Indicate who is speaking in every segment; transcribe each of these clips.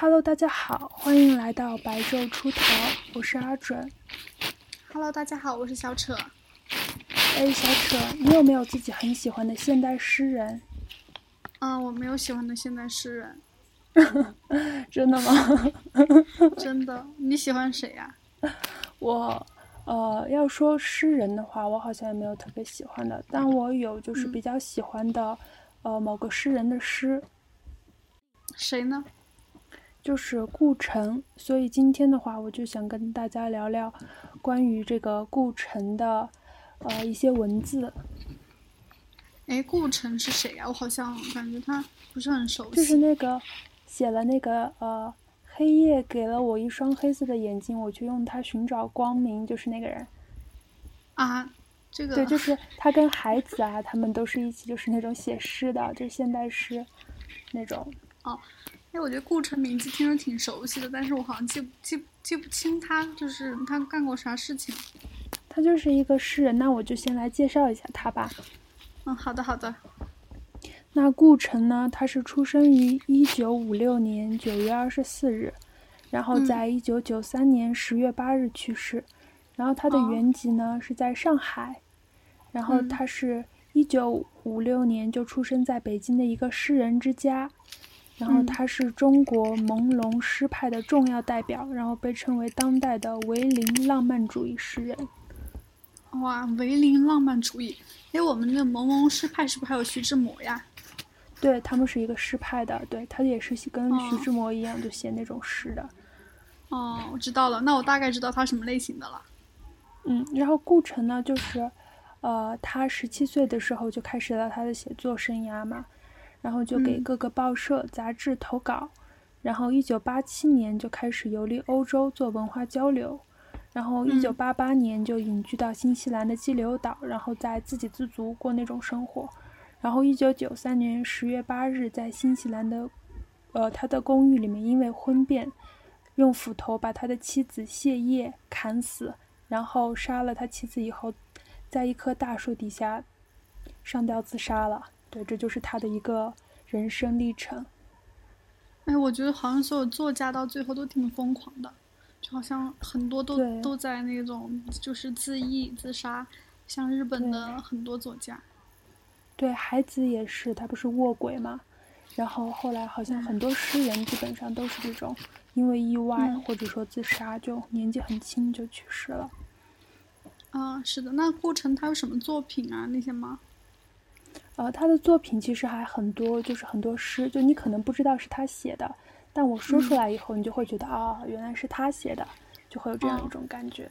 Speaker 1: Hello，大家好，欢迎来到白昼出逃，我是阿准。
Speaker 2: Hello，大家好，我是小扯。
Speaker 1: 哎，小扯，你有没有自己很喜欢的现代诗人？
Speaker 2: 嗯，我没有喜欢的现代诗人。
Speaker 1: 真的吗？
Speaker 2: 真的，你喜欢谁呀？
Speaker 1: 我，呃，要说诗人的话，我好像也没有特别喜欢的，但我有就是比较喜欢的，呃，某个诗人的诗。
Speaker 2: 谁呢？
Speaker 1: 就是顾城。所以今天的话，我就想跟大家聊聊关于这个顾城的，呃，一些文字。
Speaker 2: 哎，顾城是谁呀？我好像感觉他不是很熟悉。
Speaker 1: 就是那个。写了那个呃，黑夜给了我一双黑色的眼睛，我去用它寻找光明，就是那个人。
Speaker 2: 啊，这个
Speaker 1: 对，就是 他跟孩子啊，他们都是一起，就是那种写诗的，就是现代诗那种。
Speaker 2: 哦，哎，我觉得顾城名字听着挺熟悉的，但是我好像记记记不清他就是他干过啥事情。
Speaker 1: 他就是一个诗人，那我就先来介绍一下他吧。
Speaker 2: 嗯，好的，好的。
Speaker 1: 那顾城呢？他是出生于一九五六年九月二十四日，然后在一九九三年十月八日去世。然后他的原籍呢是在上海，然后他是一九五六年就出生在北京的一个诗人之家。然后他是中国朦胧诗派的重要代表，然后被称为当代的维林浪漫主义诗人。
Speaker 2: 哇，维林浪漫主义！哎，我们的朦胧诗派是不是还有徐志摩呀？
Speaker 1: 对他们是一个诗派的，对他也是跟徐志摩一样，就写那种诗的。
Speaker 2: 哦，我知道了，那我大概知道他什么类型的了。
Speaker 1: 嗯，然后顾城呢，就是，呃，他十七岁的时候就开始了他的写作生涯嘛，然后就给各个报社、杂志投稿，然后一九八七年就开始游历欧洲做文化交流，然后一九八八年就隐居到新西兰的激流岛，然后在自给自足过那种生活。然后，一九九三年十月八日，在新西兰的，呃，他的公寓里面，因为婚变，用斧头把他的妻子谢烨砍死，然后杀了他妻子以后，在一棵大树底下上吊自杀了。对，这就是他的一个人生历程。
Speaker 2: 哎，我觉得好像所有作家到最后都挺疯狂的，就好像很多都都在那种就是自缢自杀，像日本的很多作家。
Speaker 1: 对，海子也是，他不是卧轨嘛，然后后来好像很多诗人基本上都是这种，因为意外或者说自杀，就年纪很轻就去世了。
Speaker 2: 啊，是的，那顾城他有什么作品啊？那些吗？
Speaker 1: 呃，他的作品其实还很多，就是很多诗，就你可能不知道是他写的，但我说出来以后，你就会觉得啊，原来是他写的，就会有这样一种感觉。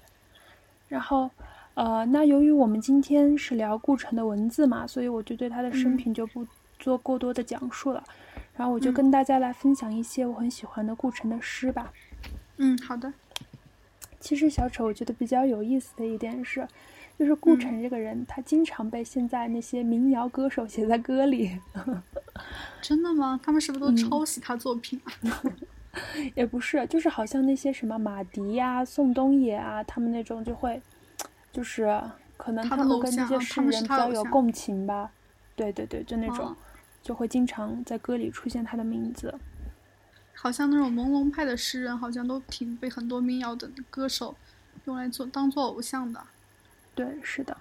Speaker 1: 然后。呃，那由于我们今天是聊顾城的文字嘛，所以我就对他的生平就不做过多的讲述了。然后我就跟大家来分享一些我很喜欢的顾城的诗吧。
Speaker 2: 嗯，好的。
Speaker 1: 其实小丑我觉得比较有意思的一点是，就是顾城这个人，他经常被现在那些民谣歌手写在歌里。
Speaker 2: 真的吗？他们是不是都抄袭他作品啊？
Speaker 1: 也不是，就是好像那些什么马迪呀、宋冬野啊，他们那种就会。就是可能他们跟那些诗人比较有共情吧，对对对，就那种，就会经常在歌里出现他的名字。
Speaker 2: 好像那种朦胧派的诗人，好像都挺被很多民谣的歌手用来做当做偶像的。
Speaker 1: 对，是的。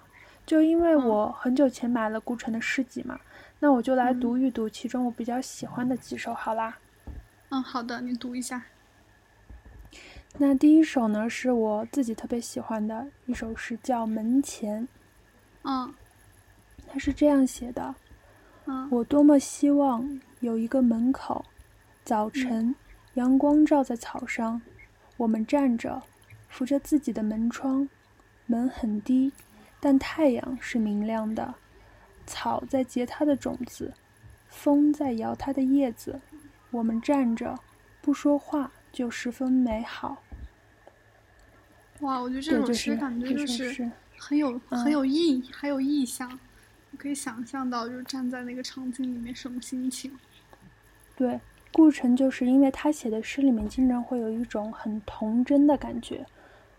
Speaker 1: 就因为我很久前买了顾城的诗集嘛，那我就来读一读其中我比较喜欢的几首，好啦。
Speaker 2: 嗯，好的，你读一下。
Speaker 1: 那第一首呢，是我自己特别喜欢的一首诗，叫《门前》。
Speaker 2: 嗯，
Speaker 1: 它是这样写的：
Speaker 2: 嗯，
Speaker 1: 我多么希望有一个门口，早晨，阳光照在草上，我们站着，扶着自己的门窗，门很低，但太阳是明亮的，草在结它的种子，风在摇它的叶子，我们站着，不说话，就十分美好。
Speaker 2: 哇，我觉得这首诗感觉就是很有很有意，很有意象，可以想象到就是站在那个场景里面什么心情。
Speaker 1: 对，顾城就是因为他写的诗里面经常会有一种很童真的感觉，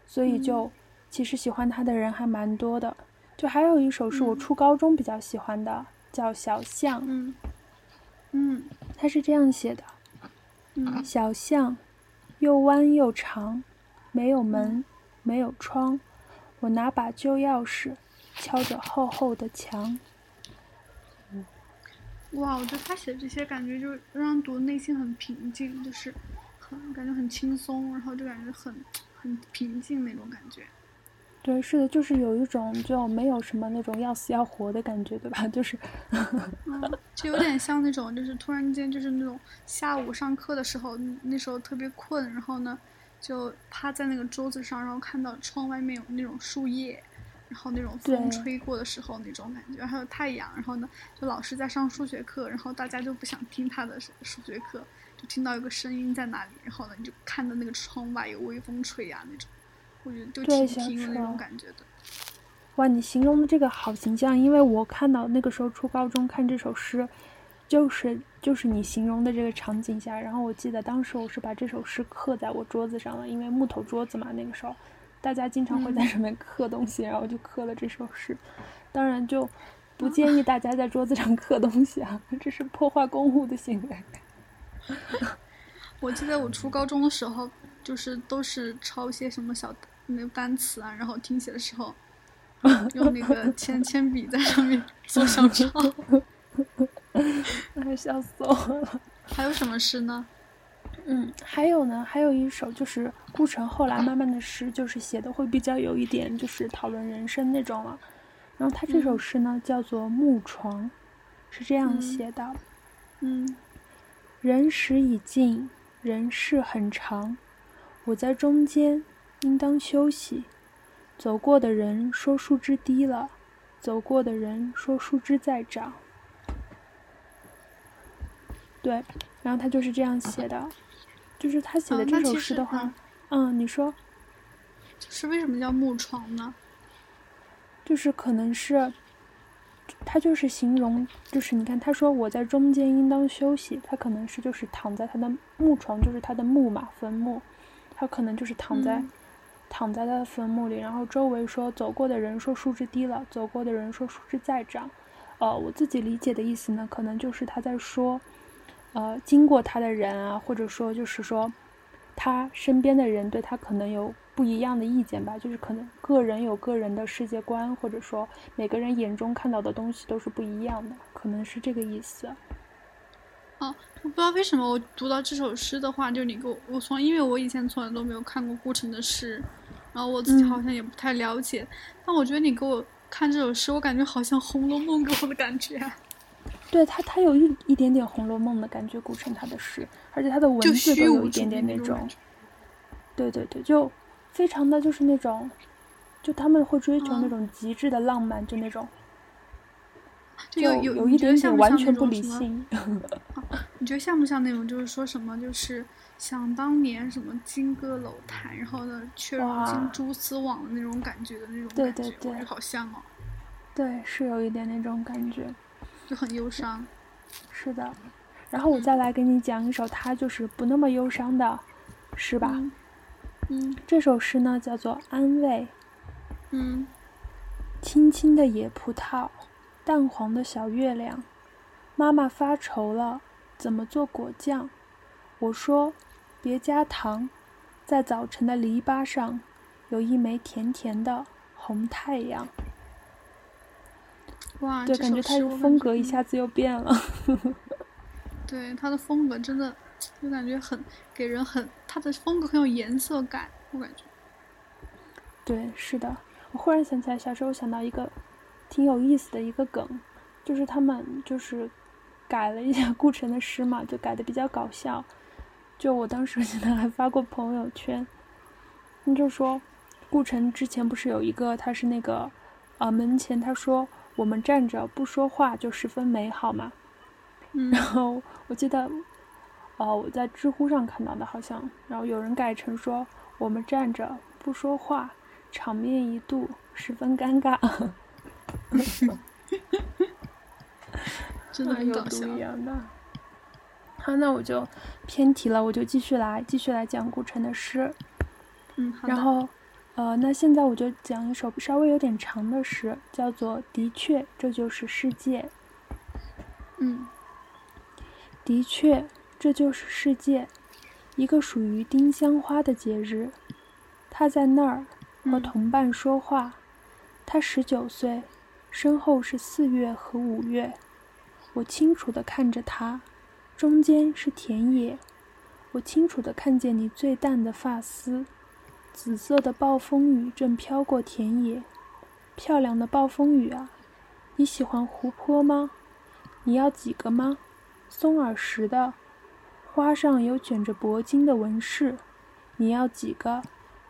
Speaker 1: 所以就其实喜欢他的人还蛮多的。就还有一首是我初高中比较喜欢的，叫《小巷》。
Speaker 2: 嗯，嗯，
Speaker 1: 他是这样写的：
Speaker 2: 嗯，
Speaker 1: 小巷，又弯又长，没有门，没有窗。我拿把旧钥匙，敲着厚厚的墙。
Speaker 2: 哇，我觉得他写的这些感觉就让人读内心很平静，就是很感觉很轻松，然后就感觉很很平静那种感觉。
Speaker 1: 对，是的，就是有一种就没有什么那种要死要活的感觉，对吧？就是，
Speaker 2: 就有点像那种，就是突然间就是那种下午上课的时候，那时候特别困，然后呢就趴在那个桌子上，然后看到窗外面有那种树叶。然后那种风吹过的时候那种感觉，还有太阳，然后呢，就老师在上数学课，然后大家就不想听他的数学课，就听到有个声音在那里，然后呢，你就看到那个窗外有微风吹呀那种，我觉得就挺挺有那种感觉的。
Speaker 1: 哇，你形容的这个好形象，因为我看到那个时候初高中看这首诗，就是就是你形容的这个场景下，然后我记得当时我是把这首诗刻在我桌子上了，因为木头桌子嘛，那个时候。大家经常会在上面刻东西，然后就刻了这首诗。当然，就不建议大家在桌子上刻东西啊，这是破坏公物的行为。
Speaker 2: 我记得我初高中的时候，就是都是抄一些什么小那个单词啊，然后听写的时候 用那个铅铅笔在上面做小抄。
Speaker 1: 哎，笑死我了！
Speaker 2: 还有什么诗呢？
Speaker 1: 嗯，还有呢，还有一首就是顾城后来慢慢的诗，就是写的会比较有一点，就是讨论人生那种了。然后他这首诗呢叫做《木床》，是这样写的：
Speaker 2: 嗯，
Speaker 1: 人时已尽，人世很长，我在中间，应当休息。走过的人说树枝低了，走过的人说树枝在长。对，然后他就是这样写的。就是他写的这首诗的话，嗯，你说，
Speaker 2: 就是为什么叫木床呢？
Speaker 1: 就是可能是，他就是形容，就是你看他说我在中间应当休息，他可能是就是躺在他的木床，就是他的木马，坟墓，他可能就是躺在躺在他的坟墓里，然后周围说走过的人说树枝低了，走过的人说树枝在长，呃，我自己理解的意思呢，可能就是他在说。呃，经过他的人啊，或者说就是说，他身边的人对他可能有不一样的意见吧，就是可能个人有个人的世界观，或者说每个人眼中看到的东西都是不一样的，可能是这个意思。
Speaker 2: 哦，我不知道为什么我读到这首诗的话，就你给我，我从因为我以前从来都没有看过顾城的诗，然后我自己好像也不太了解，但我觉得你给我看这首诗，我感觉好像《红楼梦》给我的感觉。
Speaker 1: 对他，他有一一点点《红楼梦》的感觉，顾城他的诗，而且他的文字都有一点点那种，对对对，就非常的就是那种，就他们会追求那种极致的浪漫，就那种，
Speaker 2: 就有
Speaker 1: 有一点点完全不理性。
Speaker 2: 你觉得像不像那种，就是说什么，就是想当年什么金戈楼台，然后呢，却如今蛛丝网的那种感觉的那种
Speaker 1: 感觉，对对对，
Speaker 2: 好像哦。
Speaker 1: 对，是有一点那种感觉。
Speaker 2: 就很忧伤，
Speaker 1: 是的。然后我再来给你讲一首他就是不那么忧伤的诗吧。
Speaker 2: 嗯，
Speaker 1: 这首诗呢叫做《安慰》。
Speaker 2: 嗯，
Speaker 1: 青青的野葡萄，淡黄的小月亮，妈妈发愁了，怎么做果酱？我说，别加糖，在早晨的篱笆上，有一枚甜甜的红太阳。
Speaker 2: 哇，
Speaker 1: 对，感觉他的风格一下子又变了。
Speaker 2: 对，他的风格真的，就感觉很给人很，他的风格很有颜色感，我感觉。
Speaker 1: 对，是的。我忽然想起来，小时候想到一个挺有意思的一个梗，就是他们就是改了一下顾城的诗嘛，就改的比较搞笑。就我当时 记得还发过朋友圈，你就说顾城之前不是有一个，他是那个啊门前他说。我们站着不说话就十分美好嘛，然后我记得，哦，我在知乎上看到的，好像，然后有人改成说我们站着不说话，场面一度十分尴尬，
Speaker 2: 真的
Speaker 1: 有毒一样的。好，那我就偏题了，我就继续来继续来讲顾城的诗，
Speaker 2: 嗯，
Speaker 1: 然后。呃，那现在我就讲一首稍微有点长的诗，叫做《的确，这就是世界》。
Speaker 2: 嗯，
Speaker 1: 的确，这就是世界。一个属于丁香花的节日。他在那儿和
Speaker 2: 嗯
Speaker 1: 同伴说话。他十九岁，身后是四月和五月。我清楚地看着它，中间是田野。我清楚地看见你最淡的发丝，紫色的暴风雨正飘过田野。漂亮的暴风雨啊！你喜欢湖泊吗？你要几个吗？松耳石的，花上有卷着铂金的纹饰。你要几个？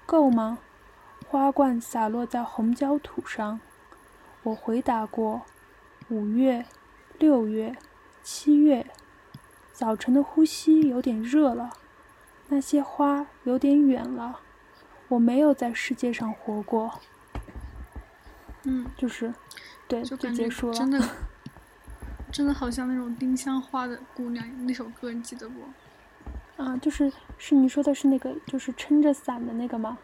Speaker 1: 够吗？花冠洒落在红焦土上。我回答过：五月、六月、七月。早晨的呼吸有点热了，那些花有点远了。我没有在世界上活过，
Speaker 2: 嗯，
Speaker 1: 就是，对，就
Speaker 2: 就感觉
Speaker 1: 结束了。
Speaker 2: 真的，真的好像那种丁香花的姑娘那首歌，你记得不？
Speaker 1: 啊，就是是你说的是那个，就是撑着伞的那个吗？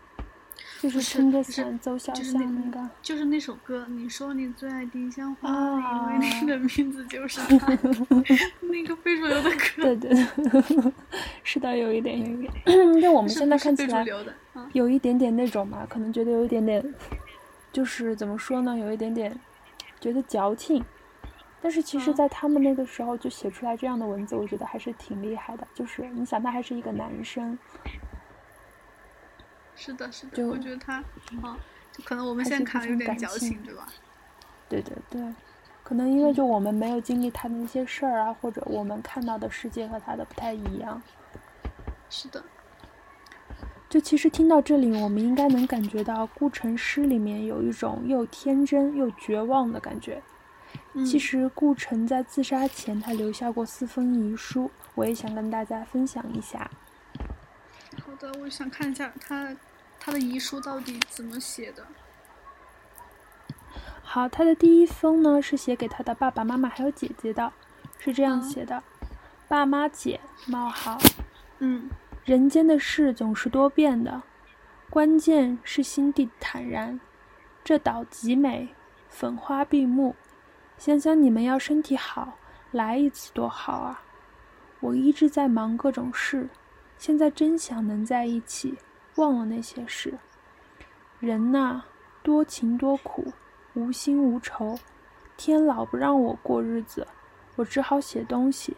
Speaker 1: 就是撑着伞走小巷
Speaker 2: 那
Speaker 1: 那个。
Speaker 2: 就是那首歌，你说你最爱丁香花，
Speaker 1: 啊
Speaker 2: 因为你的 名字就是 它，那个非主流的歌，
Speaker 1: 对对对，是的，有一点，有一点。就我们现在看起来有一点点那种嘛，可能觉得有一点点，就是怎么说呢，有一点点觉得矫情。但是其实，
Speaker 2: 嗯
Speaker 1: 在他们那个时候就写出来这样的文字，我觉得还是挺厉害的。就是你想，他还是一个男生，
Speaker 2: 是的，是的，
Speaker 1: 就
Speaker 2: 我觉得他，啊，就可能我们现在看了有点矫情，对吧？
Speaker 1: 对对对，可能因为就我们没有经历他的那些事儿啊，或者我们看到的世界和他的不太一样。
Speaker 2: 是的，
Speaker 1: 就其实听到这里，我们应该能感觉到顾城诗里面有一种又天真又绝望的感觉。
Speaker 2: 嗯，
Speaker 1: 其实顾城在自杀前，他留下过四封遗书，我也想跟大家分享一下。
Speaker 2: 好的，我想看一下他他的遗书到底怎么写的。
Speaker 1: 好，他的第一封呢是写给他的爸爸妈妈还有姐姐的，是这样
Speaker 2: 嗯
Speaker 1: 写的：爸妈姐冒号，
Speaker 2: 嗯
Speaker 1: 人间的事总是多变的，关键是心地坦然。这岛极美，粉花闭目。想想你们要身体好，来一次多好啊！我一直在忙各种事，现在真想能在一起，忘了那些事。人呐，多情多苦，无心无愁。天老不让我过日子，我只好写东西。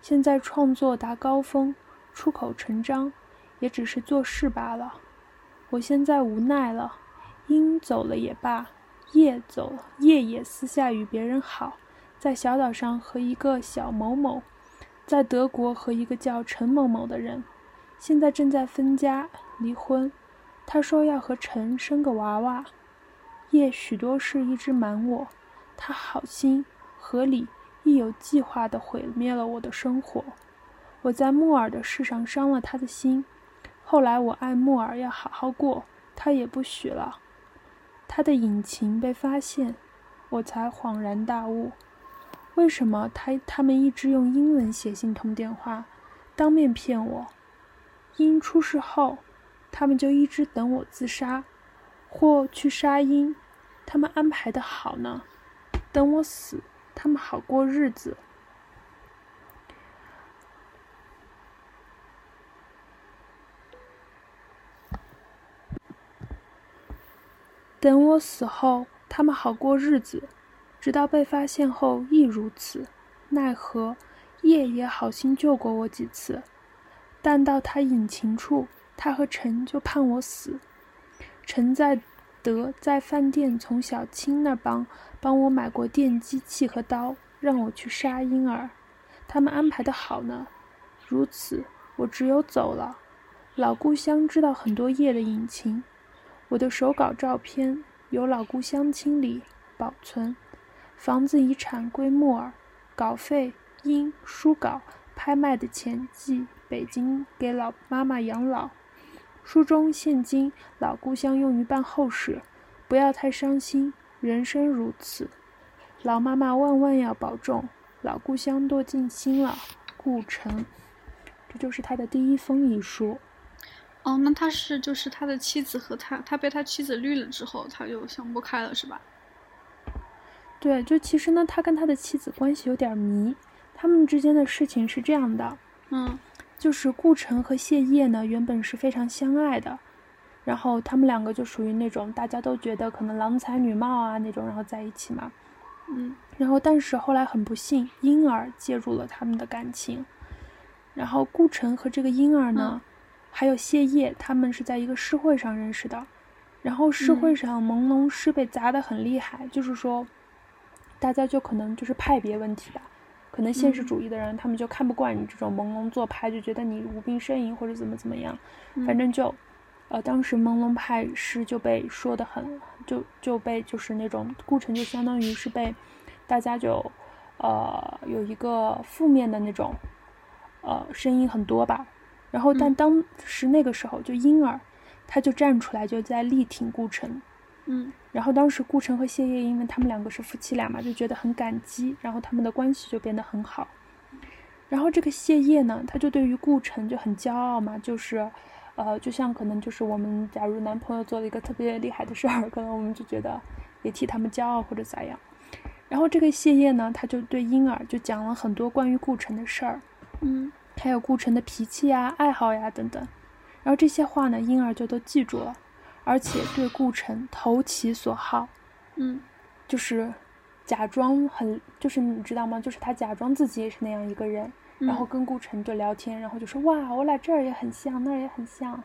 Speaker 1: 现在创作达高峰。出口成章，也只是做事罢了。我现在无奈了，鹰走了也罢，夜走，夜也私下与别人好，在小岛上和一个小某某，在德国和一个叫陈某某的人，现在正在分家离婚。他说要和陈生个娃娃。夜许多事一直瞒我，他好心合理，亦有计划地毁灭了我的生活。我在木耳的事上伤了他的心，后来我爱木耳要好好过，他也不许了。他的隐情被发现，我才恍然大悟，为什么他他们一直用英文写信通电话，当面骗我。因出事后，他们就一直等我自杀，或去杀鹰，他们安排的好呢，等我死，他们好过日子。等我死后，他们好过日子，直到被发现后亦如此。奈何叶也好心救过我几次，但到他隐情处，他和陈就判我死。陈在德在饭店从小青那帮帮我买过电击器和刀，让我去杀婴儿。他们安排的好呢，如此我只有走了。老故乡知道很多叶的隐情。我的手稿照片由老故乡清理保存，房子遗产归木耳，稿费因书稿拍卖的钱寄北京给老妈妈养老。书中现金老故乡用于办后事，不要太伤心，人生如此。老妈妈万万要保重，老故乡多尽心了。顾城，这就是他的第一封遗书。
Speaker 2: 哦，那他是就是他的妻子和他，他被他妻子绿了之后，他就想不开了，是吧？
Speaker 1: 对，就其实呢，他跟他的妻子关系有点迷。他们之间的事情是这样的：
Speaker 2: 嗯
Speaker 1: 就是顾城和谢烨呢，原本是非常相爱的，然后他们两个就属于那种大家都觉得可能郎才女貌啊那种，然后在一起嘛。
Speaker 2: 嗯，
Speaker 1: 然后但是后来很不幸，婴儿介入了他们的感情，然后顾城和这个婴儿呢，还有谢烨，他们是在一个诗会上认识的，然后诗会上朦胧诗被砸得很厉害，就是说，大家就可能就是派别问题吧。可能现实主义的人，他们就看不惯你这种朦胧做派，就觉得你无病呻吟或者怎么怎么样。反正就，呃，当时朦胧派诗就被说的很，就就被就是那种顾城就相当于是被大家就，呃，有一个负面的那种，呃，声音很多吧。然后但当时那个时候，就婴儿他就站出来就在力挺顾城。
Speaker 2: 嗯，
Speaker 1: 然后当时顾城和谢烨，因为他们两个是夫妻俩嘛，就觉得很感激，然后他们的关系就变得很好。然后这个谢烨呢，他就对于顾城就很骄傲嘛，就是，呃，就像可能就是我们假如男朋友做了一个特别厉害的事儿，可能我们就觉得也替他们骄傲或者咋样。然后这个谢烨呢，他就对婴儿就讲了很多关于顾城的事儿，
Speaker 2: 嗯，
Speaker 1: 还有顾城的脾气呀、爱好呀等等。然后这些话呢，婴儿就都记住了。而且对顾城投其所好，
Speaker 2: 嗯，
Speaker 1: 就是假装很，就是你知道吗？就是他假装自己也是那样一个人，然后跟顾城就聊天，然后就说哇，我俩这儿也很像，那儿也很像，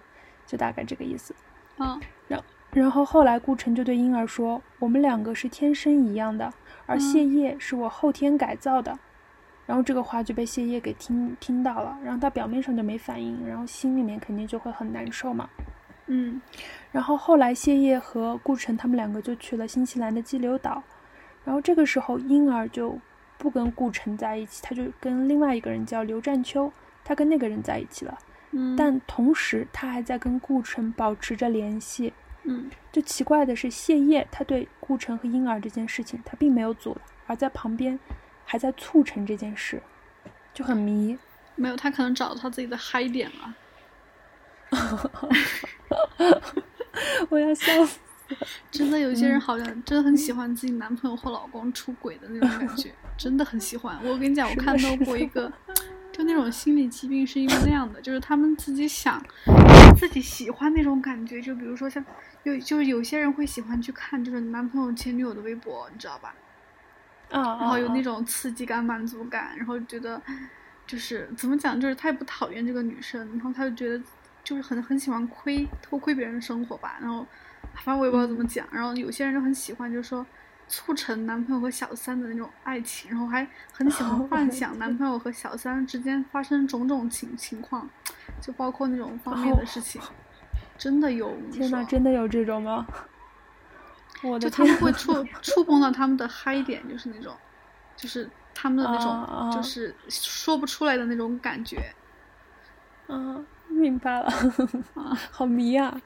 Speaker 1: 就大概这个意思。
Speaker 2: 嗯，
Speaker 1: 然然后后来顾城就对婴儿说，我们两个是天生一样的，而谢烨是我后天改造的。然后这个话就被谢烨给听听到了，然后他表面上就没反应，然后心里面肯定就会很难受嘛。
Speaker 2: 嗯，
Speaker 1: 然后后来谢烨和顾城他们两个就去了新西兰的激流岛，然后这个时候婴儿就不跟顾城在一起，他就跟另外一个人叫刘占秋，他跟那个人在一起了。
Speaker 2: 嗯，
Speaker 1: 但同时他还在跟顾城保持着联系。
Speaker 2: 嗯，
Speaker 1: 就奇怪的是谢烨他对顾城和婴儿这件事情他并没有阻拦，而在旁边还在促成这件事，就很迷。
Speaker 2: 没有，他可能找到他自己的嗨点了。
Speaker 1: 我要笑死！
Speaker 2: 真的，有些人好像真的很喜欢自己男朋友或老公出轨的那种感觉，真的很喜欢。我跟你讲，我看到过一个，就那种心理疾病是因为那样的，就是他们自己想，自己喜欢那种感觉。就比如说像有，就是有些人会喜欢去看，就是男朋友前女友的微博，你知道吧？
Speaker 1: 啊，
Speaker 2: 然后有那种刺激感、满足感，然后觉得就是怎么讲，就是他也不讨厌这个女生，然后他就觉得。就是很很喜欢窥偷窥别人的生活吧，然后反正我也不知道怎么讲，然后有些人就很喜欢，就是说促成男朋友和小三的那种爱情，然后还很喜欢幻想男朋友和小三之间发生种种情情况，就包括那种方面的事情，真的有。
Speaker 1: 天呐，真的有这种吗？我
Speaker 2: 就他们会触 触碰到他们的嗨点，就是那种，就是他们的那种，就是说不出来的那种感觉。
Speaker 1: 嗯。明白了，啊，好迷啊！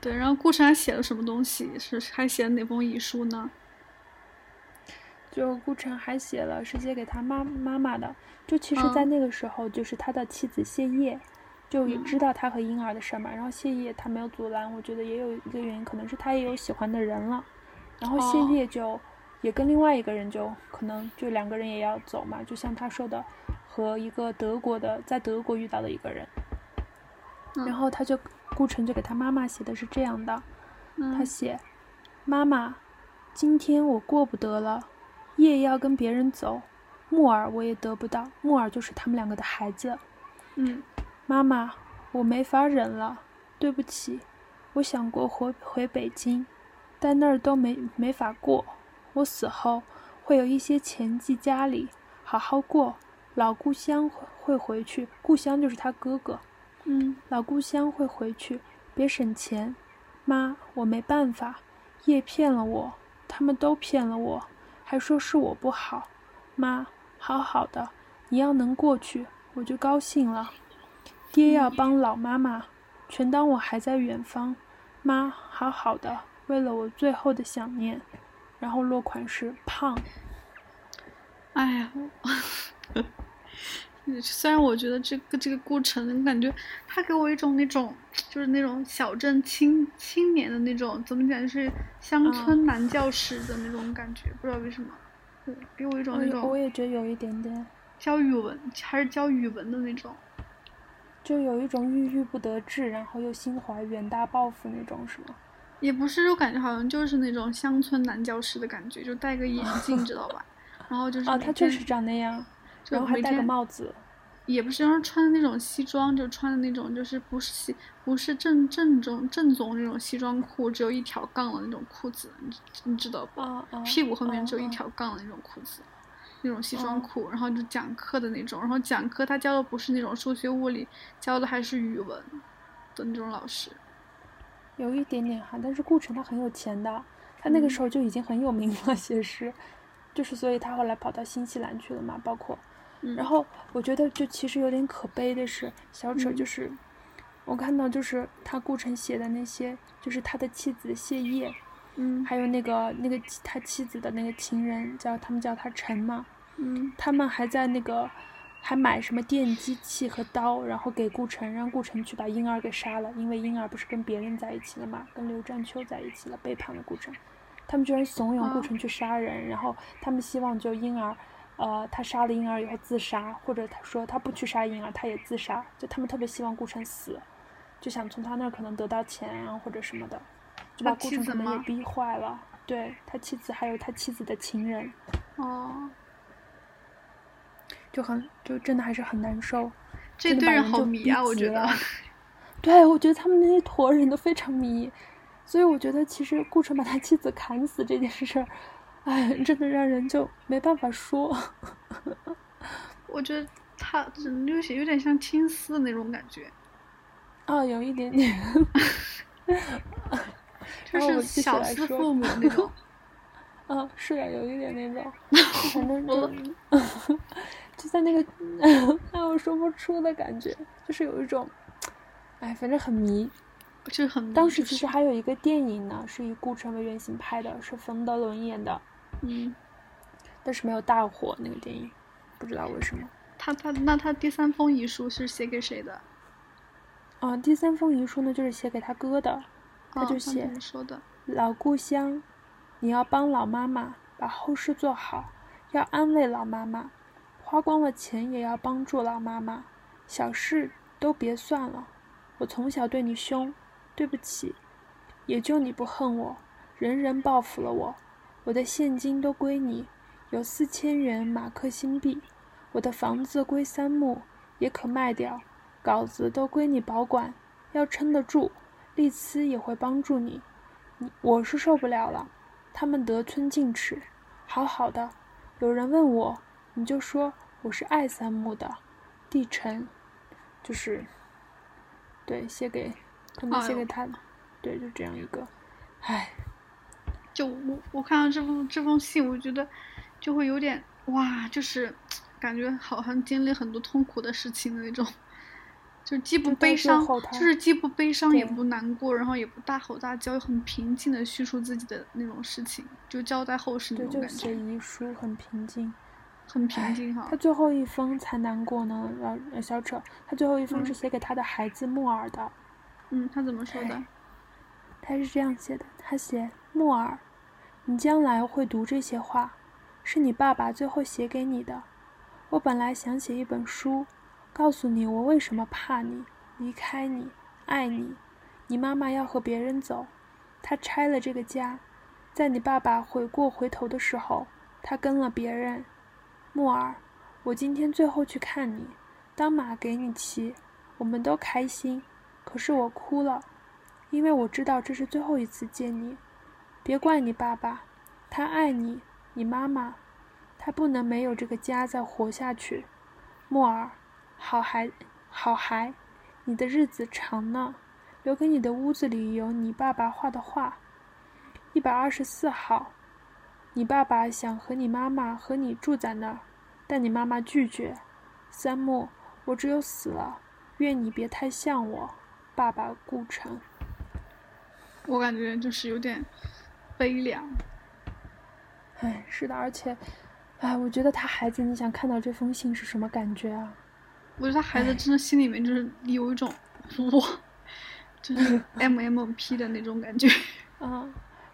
Speaker 2: 对，然后顾城还写了什么东西？是还写了哪封遗书呢？
Speaker 1: 就顾城还写了是写给他妈妈妈的。就其实，在那个时候，就是他的妻子谢烨，就也知道他和婴儿的事嘛。然后谢烨他没有阻拦，我觉得也有一个原因，可能是他也有喜欢的人了。然后谢烨就也跟另外一个人就可能就两个人也要走嘛。就像他说的，和一个德国的在德国遇到的一个人。然后他就顾城就给他妈妈写的是这样的，他写：“妈妈，今天我过不得了，夜要跟别人走，木耳我也得不到，木耳就是他们两个的孩子。
Speaker 2: 嗯，
Speaker 1: 妈妈，我没法忍了，对不起，我想过回回北京，但那儿都没没法过。我死后会有一些钱寄家里，好好过。老故乡会回去，故乡就是他哥哥。”
Speaker 2: 嗯，
Speaker 1: 老故乡会回去，别省钱，妈，我没办法，叶骗了我，他们都骗了我，还说是我不好，妈，好好的，你要能过去，我就高兴了。爹要帮老妈妈，全当我还在远方，妈，好好的，为了我最后的想念，然后落款是胖。
Speaker 2: 哎呀。虽然我觉得这个这个顾城，感觉他给我一种那种就是那种小镇青青年的那种怎么讲，就是乡村男教师的那种感觉，不知道为什么，给我一种那种。
Speaker 1: 我也觉得有一点点。
Speaker 2: 教语文还是教语文的那种。
Speaker 1: 就有一种郁郁不得志，然后又心怀远大抱负那种，是吗？
Speaker 2: 也不是，我感觉好像就是那种乡村男教师的感觉，就戴个眼镜，知道吧？然后就是
Speaker 1: 啊，他确实长那样，然后还戴个帽子。
Speaker 2: 也不是，就是穿的那种西装，就穿的那种，就是不是西，不是正正宗正宗那种西装裤，只有一条杠的那种裤子，你你知道
Speaker 1: 吧？
Speaker 2: 屁股后面只有一条杠的那种裤子，那种西装裤，然后就讲课的那种，然后讲课他教的不是那种数学物理，教的还是语文的那种老师。
Speaker 1: 有一点点哈，但是顾城他很有钱的，他那个时候就已经很有名了，其实，就是所以他后来跑到新西兰去了嘛，包括。然后我觉得，就其实有点可悲的是，小扯就是，我看到就是他顾城写的那些，就是他的妻子谢烨，
Speaker 2: 嗯，
Speaker 1: 还有那个那个他妻子的那个情人叫他们叫他陈嘛，
Speaker 2: 嗯，
Speaker 1: 他们还在那个还买什么电击器和刀，然后给顾城，让顾城去把婴儿给杀了，因为婴儿不是跟别人在一起了嘛，跟刘占秋在一起了，背叛了顾城，他们居然怂恿顾城去杀人，然后他们希望就婴儿。呃，他杀了婴儿以后自杀，或者他说他不去杀婴儿，他也自杀。就他们特别希望顾城死，就想从他那儿可能得到钱啊或者什么的，就把顾城可能也逼坏了。对他妻子还有他妻子的情人，
Speaker 2: 哦，
Speaker 1: 就很就真的还是很难受。
Speaker 2: 这对人好迷啊，我觉得。
Speaker 1: 对，我觉得他们那一坨人都非常迷，所以我觉得其实顾城把他妻子砍死这件事儿。哎，真的让人就没办法说。
Speaker 2: 我觉得他有些有点像青丝那种感觉。
Speaker 1: 啊，有一点点。
Speaker 2: 就是小思父母那种。
Speaker 1: 啊，是的，有一点那种。反正就就在那个让我说不出的感觉，就是有一种，哎，反正很迷。
Speaker 2: 就是很。
Speaker 1: 当时其实还有一个电影呢，是以顾城为原型拍的，是冯德伦演的。
Speaker 2: 嗯，
Speaker 1: 但是没有大火那个电影，不知道为什么。
Speaker 2: 他他那他第三封遗书是写给谁的？
Speaker 1: 啊，第三封遗书呢，就是写给他哥的。他就写
Speaker 2: 说的：“
Speaker 1: 老故乡，你要帮老妈妈把后事做好，要安慰老妈妈，花光了钱也要帮助老妈妈，小事都别算了。我从小对你凶，对不起，也就你不恨我，人人报复了我。”我的现金都归你，有四千元马克新币。我的房子归三木，也可卖掉。稿子都归你保管，要撑得住。丽兹也会帮助你。你我是受不了了。他们得寸进尺，好好的。有人问我，你就说我是爱三木的。地城，就是，对，写给，可能写给他，对，就这样一个，唉。
Speaker 2: 就我我看到这封这封信，我觉得就会有点哇，就是感觉好像经历很多痛苦的事情的那种，就既不悲伤，就是既不悲伤也不难过，然后也不大吼大叫，又很平静的叙述自己的那种事情，就交代后事那种感觉。
Speaker 1: 写遗书很平静，
Speaker 2: 很平静哈。
Speaker 1: 他最后一封才难过呢，呃，小扯，他最后一封是写给他的孩子木耳的。
Speaker 2: 嗯，他怎么说的？
Speaker 1: 他是这样写的，他写。木耳，你将来会读这些话，是你爸爸最后写给你的。我本来想写一本书，告诉你我为什么怕你，离开你，爱你。你妈妈要和别人走，她拆了这个家，在你爸爸悔过回头的时候，她跟了别人。木耳，我今天最后去看你，当马给你骑，我们都开心。可是我哭了，因为我知道这是最后一次见你。别怪你爸爸，他爱你，你妈妈，他不能没有这个家再活下去。莫尔，好孩，好孩，你的日子长呢。留给你的屋子里有你爸爸画的画。一百二十四号，你爸爸想和你妈妈和你住在那儿，但你妈妈拒绝。三木，我只有死了，愿你别太像我，爸爸顾城。
Speaker 2: 我感觉就是有点。悲凉，
Speaker 1: 哎，是的，而且，哎，我觉得他孩子，你想看到这封信是什么感觉啊？
Speaker 2: 我觉得他孩子真的心里面就是有一种哇，就是 M M P 的那种感觉。
Speaker 1: 啊，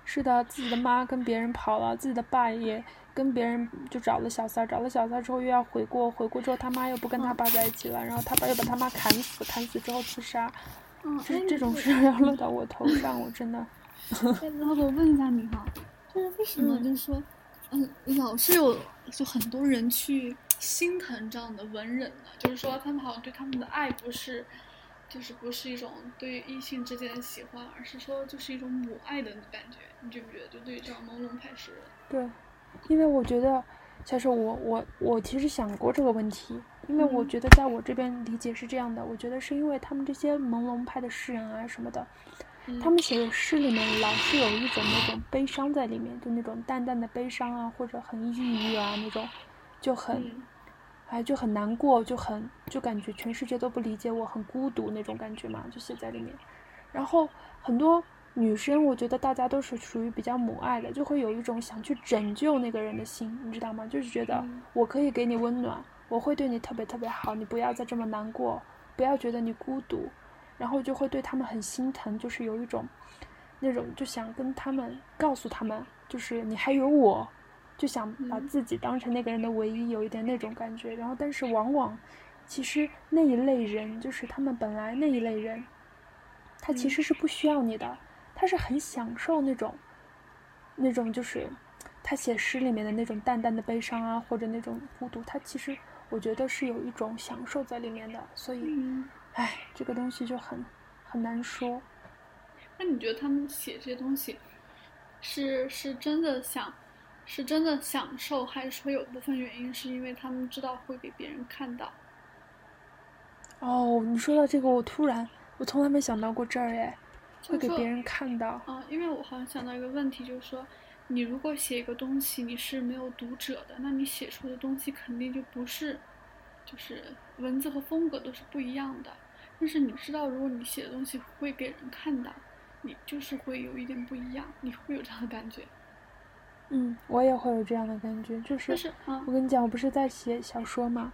Speaker 1: 是的，自己的妈跟别人跑了，自己的爸也跟别人就找了小三儿，找了小三儿之后又要悔过，悔过之后他妈又不跟他爸在一起了，然后他爸又把他妈砍死，砍死之后自杀，
Speaker 2: 嗯，
Speaker 1: 这这种事要落到我头上，我真的。
Speaker 2: 然后我问一下你哈，就是为什么就是说，嗯，老是有就很多人去心疼这样的文人呢？就是说他们好像对他们的爱不是。就是不是一种对异性之间的喜欢，而是说就是一种母爱的感觉，你觉不觉得？就对于这样朦胧派诗人，
Speaker 1: 对，因为我觉得，其实我我我其实想过这个问题，因为我觉得在我这边理解是这样的，我觉得是因为他们这些朦胧派的诗人啊什么的，他们写的诗里面老是有一种那种悲伤在里面，就那种淡淡的悲伤啊，或者很抑郁啊那种，就很。哎，就很难过，就很就感觉全世界都不理解我，很孤独那种感觉嘛，就写在里面。然后很多女生，我觉得大家都是属于比较母爱的，就会有一种想去拯救那个人的心，你知道吗？就是觉得我可以给你温暖，我会对你特别特别好，你不要再这么难过，不要觉得你孤独，然后就会对他们很心疼，就是有一种那种就想跟他们告诉他们，就是你还有我。就想把自己当成那个人的唯一，有一点那种感觉。然后，但是往往，其实那一类人，就是他们本来那一类人，他其实是不需要你的，他是很享受那种，那种就是他写诗里面的那种淡淡的悲伤啊，或者那种孤独。他其实我觉得是有一种享受在里面的。所以，唉，这个东西就很很难说。
Speaker 2: 那你觉得他们写这些东西，是是真的想？是真的享受，还是说有部分原因是因为他们知道会给别人看到？
Speaker 1: 哦，你说到这个，我突然，我从来没想到过这儿哎，会给别人看到。
Speaker 2: 啊，因为我好像想到一个问题，就是说，你如果写一个东西，你是没有读者的，那你写出的东西肯定就不是，就是文字和风格都是不一样的。但是你知道，如果你写的东西会给人看到，你就是会有一点不一样，你会有这样的感觉。
Speaker 1: 嗯，我也会有这样的感觉，就是我跟你讲，我不是在写小说嘛，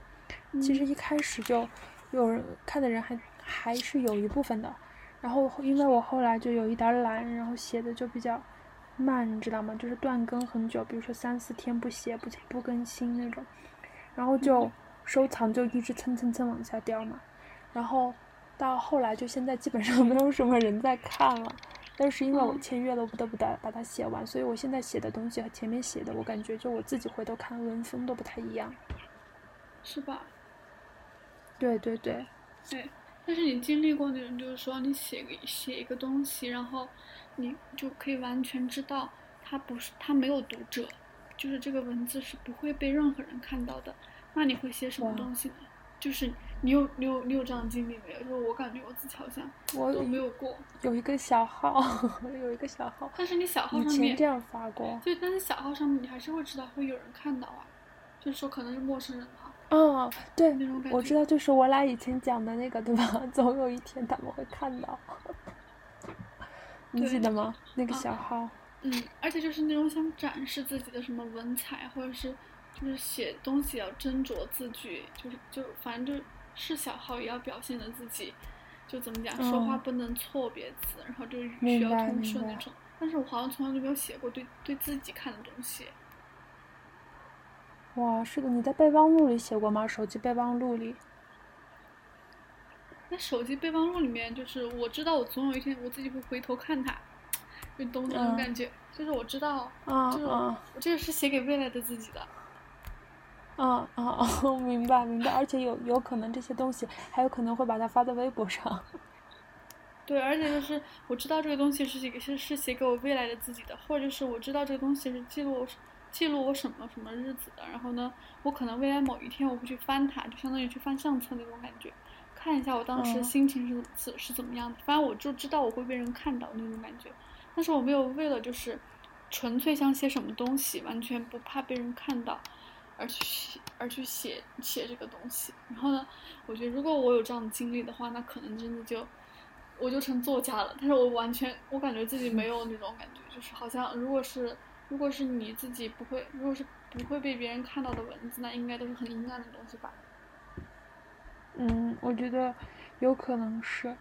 Speaker 1: 其实一开始就有人看的人还还是有一部分的，然后因为我后来就有一点懒，然后写的就比较慢，你知道吗？就是断更很久，比如说三四天不写不不更新那种，然后就收藏就一直蹭蹭蹭往下掉嘛，然后到后来就现在基本上 没有什么人在看了。但是因为我签约了，我不得不得把它写完，所以我现在写的东西和前面写的，我感觉就我自己回头看文风都不太一样，
Speaker 2: 是吧？
Speaker 1: 对对对。
Speaker 2: 对，但是你经历过那种，就是说你写个写一个东西，然后你就可以完全知道它不是它没有读者，就是这个文字是不会被任何人看到的，那你会写什么东西呢？就是你有你有你有这样的经历没有？就是我感觉我自己好像
Speaker 1: 我
Speaker 2: 都没有过。
Speaker 1: 有一个小号，有一个小号。
Speaker 2: 但是你小号上面
Speaker 1: 这样发过。
Speaker 2: 对，但是小号上面你还是会知道会有人看到啊，就是说可能是陌生人哈。
Speaker 1: 嗯，对，
Speaker 2: 那种感觉。
Speaker 1: 我知道，就是我俩以前讲的那个，对吧？总有一天他们会看到。你记得吗？那个小号。
Speaker 2: 嗯，而且就是那种想展示自己的什么文采，或者是。就是写东西要斟酌字句，就是就反正就是小号也要表现的自己，就怎么讲，说话不能错别字，然后就需要通顺那种。但是我好像从来都没有写过对对自己看的东西。
Speaker 1: 哇，是的，你在备忘录里写过吗？手机备忘录里？
Speaker 2: 那手机备忘录里面，就是我知道我总有一天我自己会回头看它，就懂那种感觉，就是我知道，就是我这个是写给未来的自己的。
Speaker 1: 啊啊哦，明白明白，而且有有可能这些东西还有可能会把它发在微博上。
Speaker 2: 对，而且就是我知道这个东西是写给是是写给我未来的自己的，或者是我知道这个东西是记录我记录我什么什么日子的。然后呢，我可能未来某一天我会去翻它，就相当于去翻相册那种感觉，看一下我当时心情是是是怎么样的。反正我就知道我会被人看到那种感觉，但是我没有为了就是纯粹想写什么东西，完全不怕被人看到。而去写，而去写写这个东西。然后呢，我觉得如果我有这样的经历的话，那可能真的就，我就成作家了。但是我完全，我感觉自己没有那种感觉，就是好像如果是，如果是你自己不会，如果是不会被别人看到的文字，那应该都是很阴暗的东西吧。
Speaker 1: 嗯，我觉得有可能是，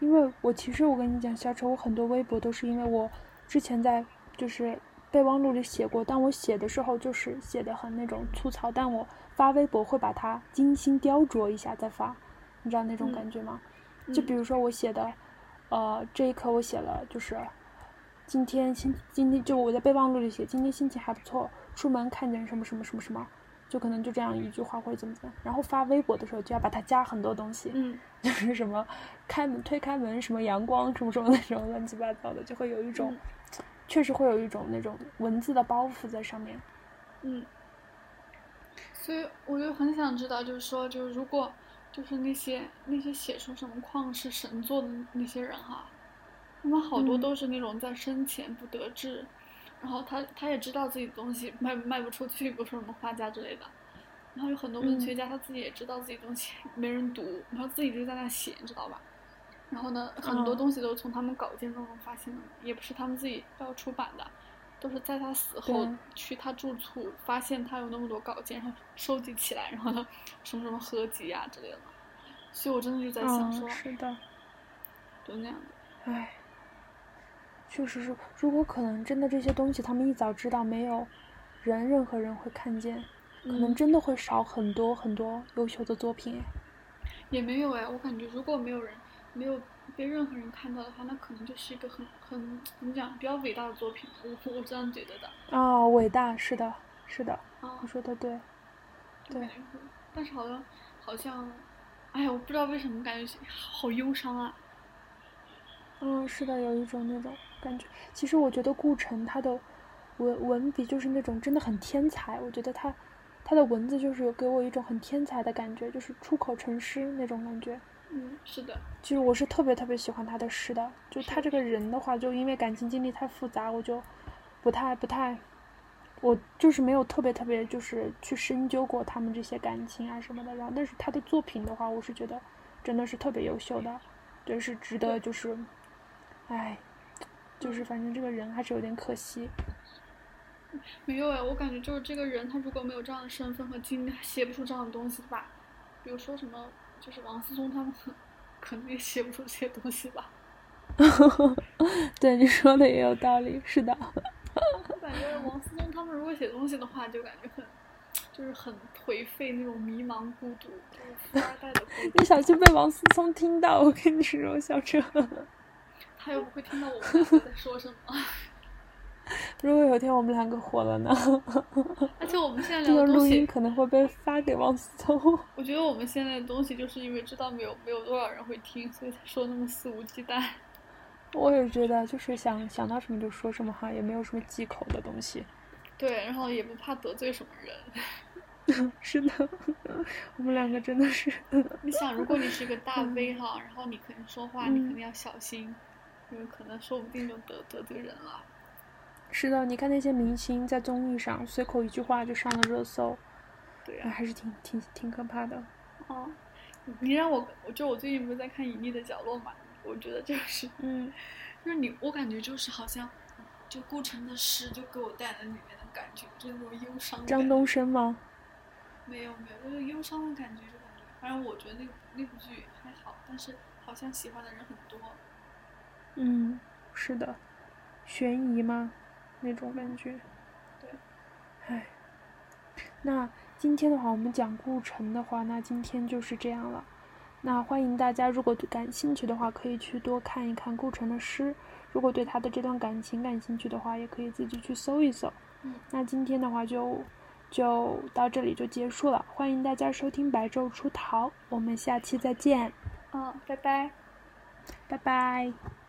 Speaker 1: 因为我其实我跟你讲，小丑，我很多微博都是因为我之前在。就是备忘录里写过，但我写的时候就是写的很那种粗糙，但我发微博会把它精心雕琢一下再发，你知道那种感觉吗？就比如说我写的，呃，这一刻我写了就是今天心今天就我在备忘录里写今天心情还不错，出门看见什么什么什么什么。就可能就这样一句话或者怎么怎么，然后发微博的时候就要把它加很多东西，
Speaker 2: 嗯，
Speaker 1: 就是什么开门推开门什么阳光什么什么那种乱七八糟的，就会有一种，确实会有一种那种文字的包袱在上面，
Speaker 2: 嗯，所以我就很想知道，就是说，就是如果就是那些那些写出什么旷世神作的那些人哈，他们好多都是那种在生前不得志。然后他他也知道自己的东西卖卖不出去，比如说什么画家之类的。然后有很多文学家，他自己也知道自己东西没人读，然后自己就在那写，你知道吧？然后呢，很多东西都是从他们稿件当中发现的，也不是他们自己要出版的，都是在他死后去他住处发现他有那么多稿件，然后收集起来，然后呢，什么什么合集啊之类的。所以我真的就在想说，
Speaker 1: 是的，
Speaker 2: 就那样的，
Speaker 1: 唉。确实是，如果可能，真的这些东西他们一早知道没有人任何人会看见，可能真的会少很多很多优秀的作品。
Speaker 2: 也没有哎，我感觉如果没有人没有被任何人看到的话，那可能就是一个很很怎么讲比较伟大的作品。我我这样觉得的。
Speaker 1: 哦，伟大是的，是的，你说的对。对。
Speaker 2: 但是好像好像，哎呀，我不知道为什么感觉好忧伤啊。
Speaker 1: 嗯，是的，有一种那种。感觉其实我觉得顾城他的文文笔就是那种真的很天才，我觉得他他的文字就是有给我一种很天才的感觉，就是出口成诗那种感觉。
Speaker 2: 嗯，是的。
Speaker 1: 其实我是特别特别喜欢他的诗的，就他这个人的话，就因为感情经历太复杂，我就不太不太，我就是没有特别特别就是去深究过他们这些感情啊什么的。然后，但是他的作品的话，我是觉得真的是特别优秀的，就是值得就是，哎。就是反正这个人还是有点可惜。
Speaker 2: 没有哎，我感觉就是这个人，他如果没有这样的身份和经历，他写不出这样的东西吧。比如说什么，就是王思聪他们，可能也写不出这些东西吧。
Speaker 1: 对你说的也有道理，是的。
Speaker 2: 我感觉王思聪他们如果写东西的话，就感觉很，就是很颓废那种迷茫孤独，就是富二代的孤独。
Speaker 1: 你小心被王思聪听到，我跟你说，小车。
Speaker 2: 他又不会听到我们在说什么。
Speaker 1: 如果有一天我们两个火了呢？
Speaker 2: 而且我们现在聊的录
Speaker 1: 音可能会被发给王思聪。
Speaker 2: 我觉得我们现在的东西就是因为知道没有没有多少人会听，所以才说那么肆无忌惮。
Speaker 1: 我也觉得，就是想想到什么就说什么哈，也没有什么忌口的东西。
Speaker 2: 对，然后也不怕得罪什么
Speaker 1: 人。是的，我们两个真的是。
Speaker 2: 你想，如果你是一个大 V 哈，然后你肯定说话，你肯定要小心。因为可能说不定就得得罪人了。
Speaker 1: 是的，你看那些明星在综艺上随口一句话就上了热搜，
Speaker 2: 对呀，
Speaker 1: 还是挺挺挺可怕的。
Speaker 2: 哦，你让我，就我最近不是在看《隐秘的角落》嘛？我觉得就是，
Speaker 1: 嗯，
Speaker 2: 就是你，我感觉就是好像，就顾城的诗就给我带来里面的感觉，就那种忧伤。
Speaker 1: 张东升吗？
Speaker 2: 没有没有，就是忧伤的感觉，就感觉，反正我觉得那那部剧还好，但是好像喜欢的人很多。
Speaker 1: 嗯，是的，悬疑吗？那种感觉。
Speaker 2: 对，
Speaker 1: 唉，那今天的话，我们讲顾城的话，那今天就是这样了。那欢迎大家，如果感兴趣的话，可以去多看一看顾城的诗。如果对他的这段感情感兴趣的话，也可以自己去搜一搜。
Speaker 2: 嗯，
Speaker 1: 那今天的话就就到这里就结束了。欢迎大家收听白昼出逃，我们下期再见。
Speaker 2: 嗯，拜拜，
Speaker 1: 拜拜。